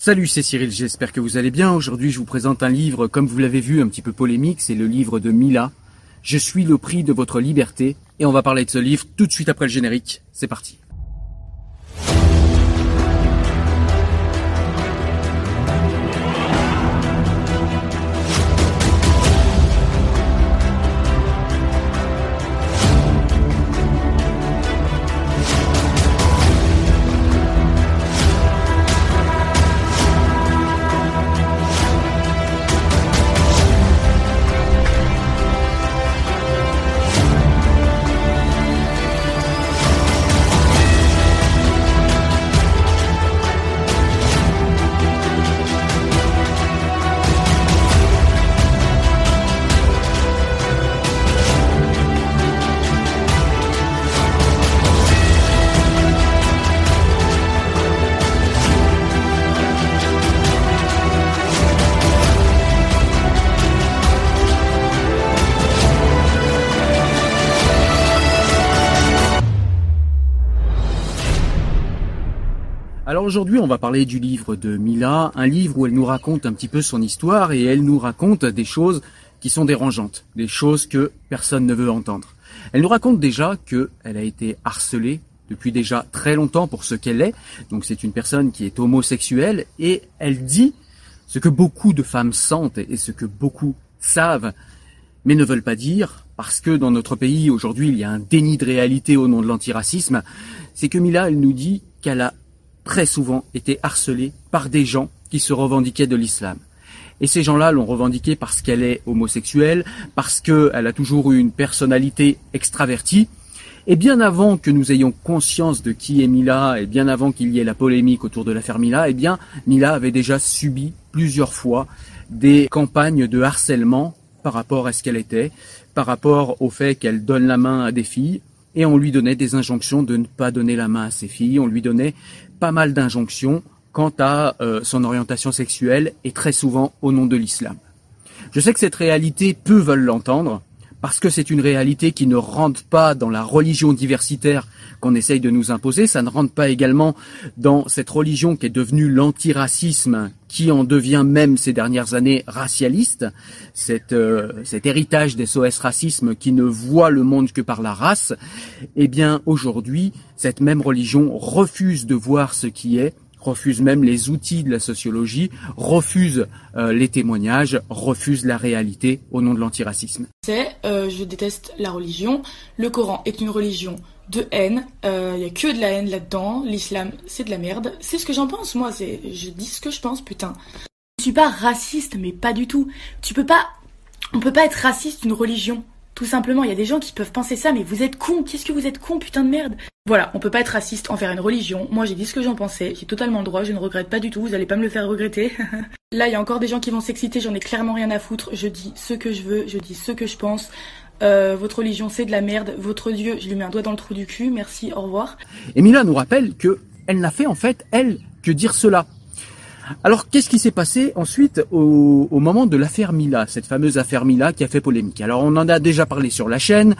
Salut, c'est Cyril, j'espère que vous allez bien. Aujourd'hui, je vous présente un livre, comme vous l'avez vu, un petit peu polémique. C'est le livre de Mila. Je suis le prix de votre liberté. Et on va parler de ce livre tout de suite après le générique. C'est parti. Aujourd'hui, on va parler du livre de Mila, un livre où elle nous raconte un petit peu son histoire et elle nous raconte des choses qui sont dérangeantes, des choses que personne ne veut entendre. Elle nous raconte déjà que elle a été harcelée depuis déjà très longtemps pour ce qu'elle est. Donc c'est une personne qui est homosexuelle et elle dit ce que beaucoup de femmes sentent et ce que beaucoup savent mais ne veulent pas dire parce que dans notre pays aujourd'hui il y a un déni de réalité au nom de l'antiracisme. C'est que Mila, elle nous dit qu'elle a très souvent été harcelée par des gens qui se revendiquaient de l'islam. Et ces gens-là l'ont revendiqué parce qu'elle est homosexuelle, parce qu'elle a toujours eu une personnalité extravertie. Et bien avant que nous ayons conscience de qui est Mila, et bien avant qu'il y ait la polémique autour de l'affaire Mila, eh bien, Mila avait déjà subi plusieurs fois des campagnes de harcèlement par rapport à ce qu'elle était, par rapport au fait qu'elle donne la main à des filles, et on lui donnait des injonctions de ne pas donner la main à ses filles, on lui donnait pas mal d'injonctions quant à euh, son orientation sexuelle et très souvent au nom de l'islam. Je sais que cette réalité, peu veulent l'entendre, parce que c'est une réalité qui ne rentre pas dans la religion diversitaire qu'on essaye de nous imposer, ça ne rentre pas également dans cette religion qui est devenue l'antiracisme, qui en devient même ces dernières années racialiste, cet, euh, héritage des SOS racisme qui ne voit le monde que par la race, eh bien aujourd'hui, cette même religion refuse de voir ce qui est, refuse même les outils de la sociologie, refuse euh, les témoignages, refuse la réalité au nom de l'antiracisme. C'est euh, je déteste la religion. Le Coran est une religion de haine. Il y a que de la haine là-dedans. L'islam, c'est de la merde. C'est ce que j'en pense, moi. C'est, je dis ce que je pense, putain. Je suis pas raciste, mais pas du tout. Tu peux pas, on peut pas être raciste d'une religion. Tout simplement, il y a des gens qui peuvent penser ça, mais vous êtes con. Qu'est-ce que vous êtes con, putain de merde. Voilà, on peut pas être raciste envers une religion. Moi, j'ai dit ce que j'en pensais. J'ai totalement le droit. Je ne regrette pas du tout. Vous allez pas me le faire regretter. Là, il y a encore des gens qui vont s'exciter. J'en ai clairement rien à foutre. Je dis ce que je veux. Je dis ce que je pense. Euh, votre religion, c'est de la merde. Votre Dieu, je lui mets un doigt dans le trou du cul. Merci, au revoir. Et nous rappelle que elle n'a fait en fait, elle, que dire cela. Alors, qu'est-ce qui s'est passé ensuite au, moment de l'affaire Mila, cette fameuse affaire Mila qui a fait polémique? Alors, on en a déjà parlé sur la chaîne.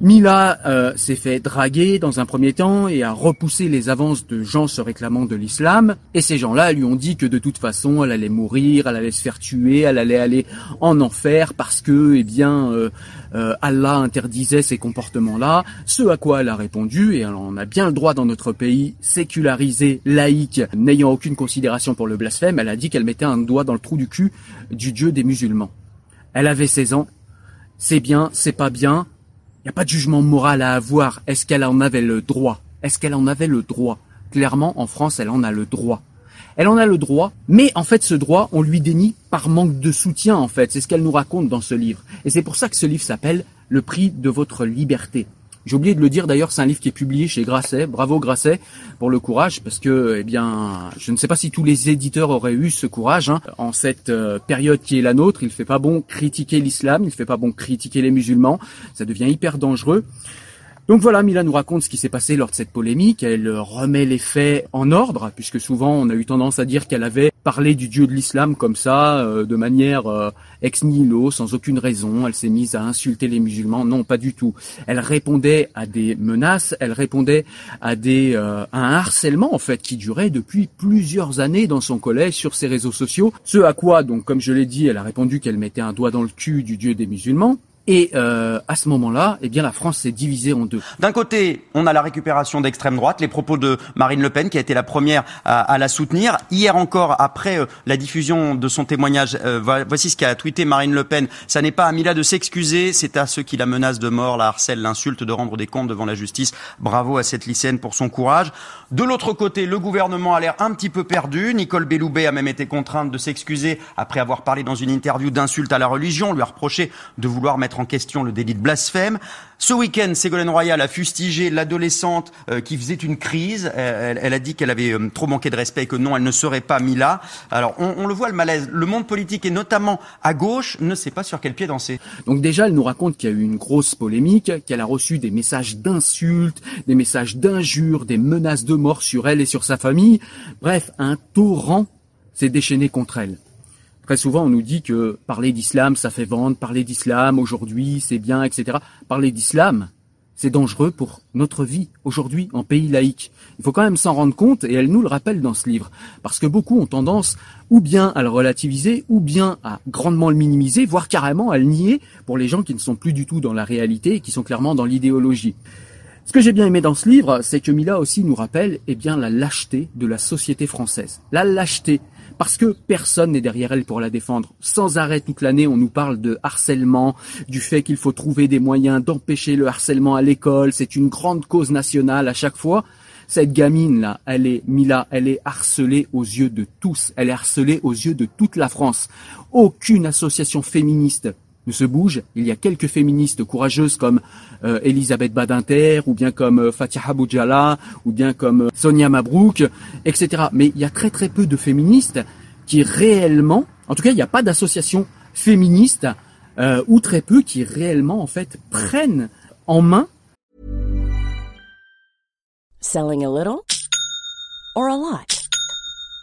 Mila euh, s'est fait draguer dans un premier temps et a repoussé les avances de gens se réclamant de l'islam. Et ces gens-là lui ont dit que de toute façon, elle allait mourir, elle allait se faire tuer, elle allait aller en enfer parce que, eh bien, euh, euh, Allah interdisait ces comportements-là. Ce à quoi elle a répondu, et on a bien le droit dans notre pays sécularisé, laïque, n'ayant aucune considération pour le blasphème, elle a dit qu'elle mettait un doigt dans le trou du cul du Dieu des musulmans. Elle avait 16 ans. C'est bien, c'est pas bien, n'y a pas de jugement moral à avoir. Est-ce qu'elle en avait le droit? Est-ce qu'elle en avait le droit? Clairement, en France, elle en a le droit. Elle en a le droit, mais en fait, ce droit, on lui dénie par manque de soutien, en fait. C'est ce qu'elle nous raconte dans ce livre. Et c'est pour ça que ce livre s'appelle Le prix de votre liberté. J'ai oublié de le dire d'ailleurs, c'est un livre qui est publié chez Grasset. Bravo Grasset pour le courage, parce que, eh bien, je ne sais pas si tous les éditeurs auraient eu ce courage. Hein. En cette euh, période qui est la nôtre, il fait pas bon critiquer l'islam, il fait pas bon critiquer les musulmans. Ça devient hyper dangereux. Donc voilà, Mila nous raconte ce qui s'est passé lors de cette polémique. Elle remet les faits en ordre, puisque souvent on a eu tendance à dire qu'elle avait parlé du dieu de l'islam comme ça, euh, de manière euh, ex nihilo, sans aucune raison. Elle s'est mise à insulter les musulmans. Non, pas du tout. Elle répondait à des menaces, elle répondait à des euh, à un harcèlement en fait qui durait depuis plusieurs années dans son collège sur ses réseaux sociaux. Ce à quoi, donc comme je l'ai dit, elle a répondu qu'elle mettait un doigt dans le cul du dieu des musulmans. Et euh, à ce moment-là, eh bien, la France s'est divisée en deux. D'un côté, on a la récupération d'extrême droite, les propos de Marine Le Pen, qui a été la première à, à la soutenir. Hier encore, après euh, la diffusion de son témoignage, euh, voici ce qu'a tweeté Marine Le Pen. Ça n'est pas à Mila de s'excuser, c'est à ceux qui la menacent de mort, la harcèlent, l'insultent, de rendre des comptes devant la justice. Bravo à cette lycéenne pour son courage. De l'autre côté, le gouvernement a l'air un petit peu perdu. Nicole Belloubet a même été contrainte de s'excuser après avoir parlé dans une interview d'insultes à la religion, lui a reproché de vouloir mettre en question le délit de blasphème. Ce week-end, Ségolène Royal a fustigé l'adolescente euh, qui faisait une crise. Elle, a dit qu'elle avait euh, trop manqué de respect et que non, elle ne serait pas Mila. Alors, on, on, le voit, le malaise. Le monde politique, et notamment à gauche, ne sait pas sur quel pied danser. Donc déjà, elle nous raconte qu'il y a eu une grosse polémique, qu'elle a reçu des messages d'insultes, des messages d'injures, des menaces de mort sur elle et sur sa famille. Bref, un torrent s'est déchaîné contre elle. Très souvent, on nous dit que parler d'islam, ça fait vendre, parler d'islam aujourd'hui, c'est bien, etc. Parler d'islam, c'est dangereux pour notre vie aujourd'hui en pays laïque. Il faut quand même s'en rendre compte et elle nous le rappelle dans ce livre. Parce que beaucoup ont tendance ou bien à le relativiser ou bien à grandement le minimiser, voire carrément à le nier pour les gens qui ne sont plus du tout dans la réalité et qui sont clairement dans l'idéologie. Ce que j'ai bien aimé dans ce livre, c'est que Mila aussi nous rappelle eh bien, la lâcheté de la société française. La lâcheté parce que personne n'est derrière elle pour la défendre. Sans arrêt toute l'année, on nous parle de harcèlement, du fait qu'il faut trouver des moyens d'empêcher le harcèlement à l'école. C'est une grande cause nationale à chaque fois. Cette gamine là, elle est Mila, elle est harcelée aux yeux de tous. Elle est harcelée aux yeux de toute la France. Aucune association féministe ne se bouge. Il y a quelques féministes courageuses comme euh, Elisabeth Badinter, ou bien comme euh, Fatiha Boudjala, ou bien comme euh, Sonia Mabrouk, etc. Mais il y a très très peu de féministes qui réellement, en tout cas, il n'y a pas d'association féministe euh, ou très peu qui réellement en fait prennent en main. Selling a little or a lot?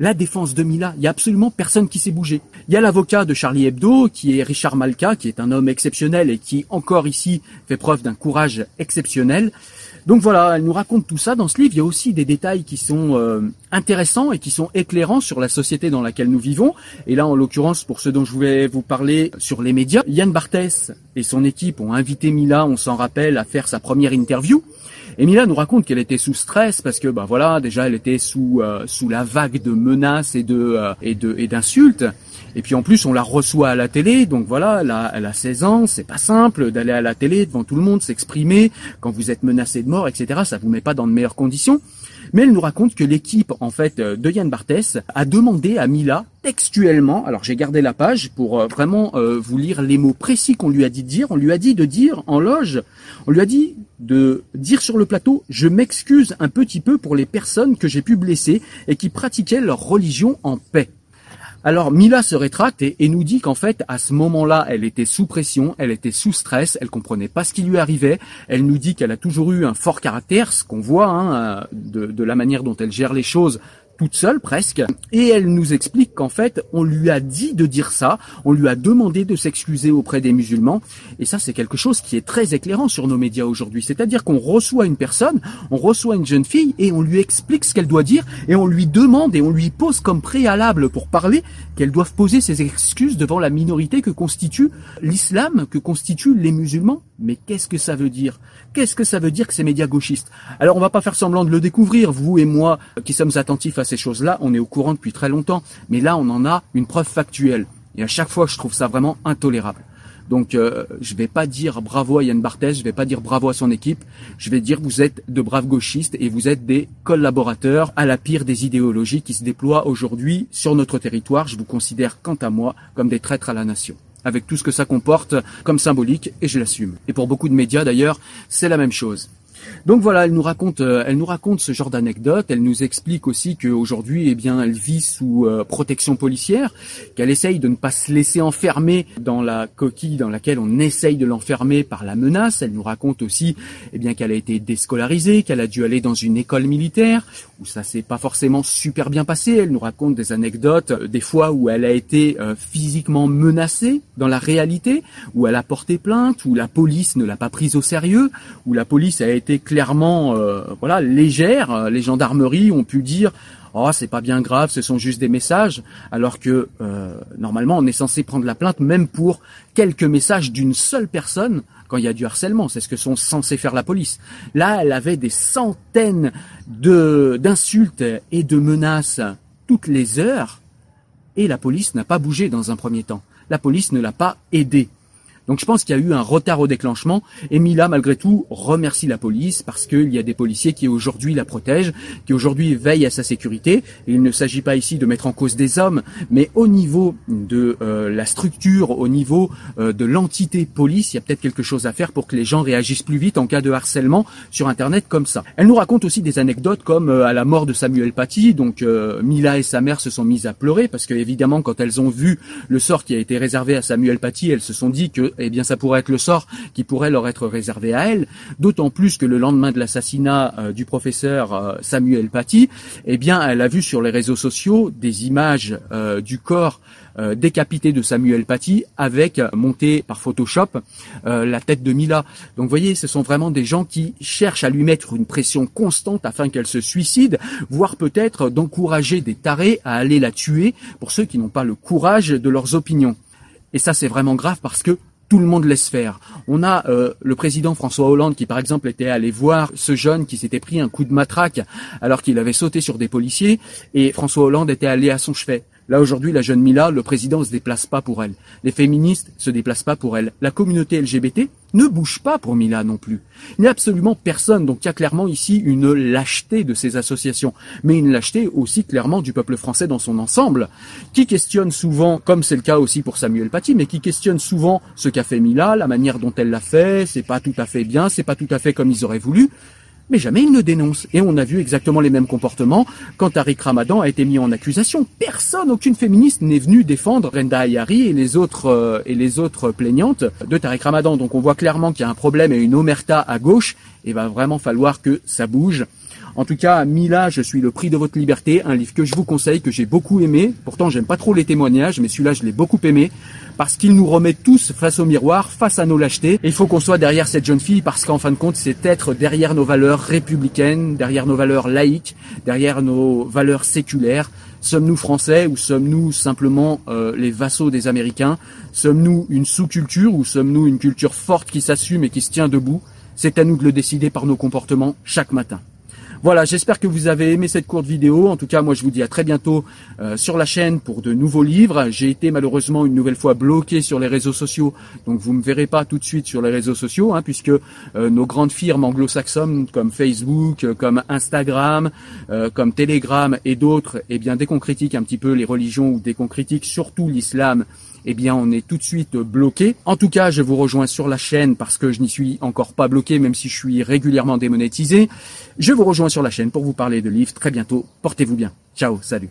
La défense de Mila, il y a absolument personne qui s'est bougé. Il y a l'avocat de Charlie Hebdo, qui est Richard Malka, qui est un homme exceptionnel et qui, encore ici, fait preuve d'un courage exceptionnel. Donc voilà, elle nous raconte tout ça dans ce livre. Il y a aussi des détails qui sont euh, intéressants et qui sont éclairants sur la société dans laquelle nous vivons. Et là, en l'occurrence, pour ce dont je voulais vous parler sur les médias, Yann Barthès et son équipe ont invité Mila, on s'en rappelle, à faire sa première interview. Et Mila nous raconte qu'elle était sous stress parce que, bah voilà, déjà elle était sous euh, sous la vague de menaces et de euh, et de et d'insultes. Et puis en plus, on la reçoit à la télé, donc voilà, elle a, elle a 16 ans, c'est pas simple d'aller à la télé devant tout le monde, s'exprimer quand vous êtes menacé de mort, etc. Ça vous met pas dans de meilleures conditions. Mais elle nous raconte que l'équipe, en fait, euh, de Yann Barthès a demandé à Mila textuellement, alors j'ai gardé la page pour euh, vraiment euh, vous lire les mots précis qu'on lui a dit de dire. On lui a dit de dire en loge, on lui a dit de dire sur le plateau, je m'excuse un petit peu pour les personnes que j'ai pu blesser et qui pratiquaient leur religion en paix. Alors Mila se rétracte et, nous dit qu'en fait à ce moment-là elle était sous pression, elle était sous stress, elle comprenait pas ce qui lui arrivait. Elle nous dit qu'elle a toujours eu un fort caractère, ce qu'on voit hein, de, de la manière dont elle gère les choses toute seule presque, et elle nous explique qu'en fait, on lui a dit de dire ça, on lui a demandé de s'excuser auprès des musulmans, et ça c'est quelque chose qui est très éclairant sur nos médias aujourd'hui, c'est-à-dire qu'on reçoit une personne, on reçoit une jeune fille, et on lui explique ce qu'elle doit dire, et on lui demande et on lui pose comme préalable pour parler qu'elle doive poser ses excuses devant la minorité que constitue l'islam, que constituent les musulmans. Mais qu'est-ce que ça veut dire? Qu'est-ce que ça veut dire que ces médias gauchistes? Alors on va pas faire semblant de le découvrir, vous et moi qui sommes attentifs à ces choses-là, on est au courant depuis très longtemps. Mais là, on en a une preuve factuelle. Et à chaque fois, je trouve ça vraiment intolérable. Donc, euh, je vais pas dire bravo à Yann Barthès, je vais pas dire bravo à son équipe. Je vais dire vous êtes de braves gauchistes et vous êtes des collaborateurs à la pire des idéologies qui se déploient aujourd'hui sur notre territoire. Je vous considère, quant à moi, comme des traîtres à la nation avec tout ce que ça comporte comme symbolique, et je l'assume. Et pour beaucoup de médias d'ailleurs, c'est la même chose. Donc voilà, elle nous raconte, euh, elle nous raconte ce genre d'anecdote. Elle nous explique aussi qu'aujourd'hui, eh bien, elle vit sous euh, protection policière, qu'elle essaye de ne pas se laisser enfermer dans la coquille dans laquelle on essaye de l'enfermer par la menace. Elle nous raconte aussi, eh bien, qu'elle a été déscolarisée, qu'elle a dû aller dans une école militaire où ça s'est pas forcément super bien passé. Elle nous raconte des anecdotes, euh, des fois où elle a été physiquement menacée dans la réalité, où elle a porté plainte, où la police ne l'a pas prise au sérieux, où la police a été clairement euh, voilà légère. Les gendarmeries ont pu dire oh c'est pas bien grave, ce sont juste des messages, alors que euh, normalement on est censé prendre la plainte même pour quelques messages d'une seule personne quand il y a du harcèlement, c'est ce que sont censés faire la police. Là, elle avait des centaines de d'insultes et de menaces toutes les heures et la police n'a pas bougé dans un premier temps. La police ne l'a pas aidée. Donc je pense qu'il y a eu un retard au déclenchement. Et Mila, malgré tout, remercie la police parce qu'il y a des policiers qui aujourd'hui la protègent, qui aujourd'hui veillent à sa sécurité. Il ne s'agit pas ici de mettre en cause des hommes, mais au niveau de euh, la structure, au niveau euh, de l'entité police, il y a peut-être quelque chose à faire pour que les gens réagissent plus vite en cas de harcèlement sur Internet comme ça. Elle nous raconte aussi des anecdotes comme euh, à la mort de Samuel Paty. Donc Mila et sa mère se sont mises à pleurer parce que évidemment quand elles ont vu le sort qui a été réservé à Samuel Paty, elles se sont dit que eh bien ça pourrait être le sort qui pourrait leur être réservé à elle, d'autant plus que le lendemain de l'assassinat euh, du professeur euh, Samuel Paty, eh bien elle a vu sur les réseaux sociaux des images euh, du corps décapité de Samuel Paty avec monté par Photoshop la tête de Mila. Donc vous voyez, ce sont vraiment des gens qui cherchent à lui mettre une pression constante afin qu'elle se suicide, voire peut-être d'encourager des tarés à aller la tuer pour ceux qui n'ont pas le courage de leurs opinions. Et ça, c'est vraiment grave parce que tout le monde laisse faire. On a euh, le président François Hollande qui, par exemple, était allé voir ce jeune qui s'était pris un coup de matraque alors qu'il avait sauté sur des policiers, et François Hollande était allé à son chevet. Là aujourd'hui, la jeune Mila, le président se déplace pas pour elle. Les féministes se déplacent pas pour elle. La communauté LGBT ne bouge pas pour Mila non plus. Il n'y a absolument personne. Donc il y a clairement ici une lâcheté de ces associations, mais une lâcheté aussi clairement du peuple français dans son ensemble, qui questionne souvent, comme c'est le cas aussi pour Samuel Paty, mais qui questionne souvent ce qu'a fait Mila, la manière dont elle l'a fait. C'est pas tout à fait bien, c'est pas tout à fait comme ils auraient voulu. Mais jamais il ne dénonce. Et on a vu exactement les mêmes comportements quand Tariq Ramadan a été mis en accusation. Personne, aucune féministe n'est venue défendre Renda Ayari et les autres euh, et les autres plaignantes de Tariq Ramadan. Donc on voit clairement qu'il y a un problème et une omerta à gauche. Et va vraiment falloir que ça bouge. En tout cas, Mila, je suis le prix de votre liberté, un livre que je vous conseille, que j'ai beaucoup aimé. Pourtant, j'aime pas trop les témoignages, mais celui-là, je l'ai beaucoup aimé parce qu'il nous remet tous face au miroir, face à nos lâchetés. Et il faut qu'on soit derrière cette jeune fille parce qu'en fin de compte, c'est être derrière nos valeurs républicaines, derrière nos valeurs laïques, derrière nos valeurs séculaires. Sommes-nous français ou sommes-nous simplement euh, les vassaux des Américains? Sommes-nous une sous-culture ou sommes-nous une culture forte qui s'assume et qui se tient debout? C'est à nous de le décider par nos comportements chaque matin. Voilà, j'espère que vous avez aimé cette courte vidéo. En tout cas, moi je vous dis à très bientôt euh, sur la chaîne pour de nouveaux livres. J'ai été malheureusement une nouvelle fois bloqué sur les réseaux sociaux, donc vous me verrez pas tout de suite sur les réseaux sociaux, hein, puisque euh, nos grandes firmes anglo-saxonnes comme Facebook, euh, comme Instagram, comme Telegram et d'autres, eh bien dès qu'on critique un petit peu les religions ou dès qu'on critique surtout l'islam, eh bien on est tout de suite bloqué. En tout cas, je vous rejoins sur la chaîne parce que je n'y suis encore pas bloqué, même si je suis régulièrement démonétisé. Je vous rejoins sur la chaîne pour vous parler de livres très bientôt. Portez-vous bien. Ciao, salut.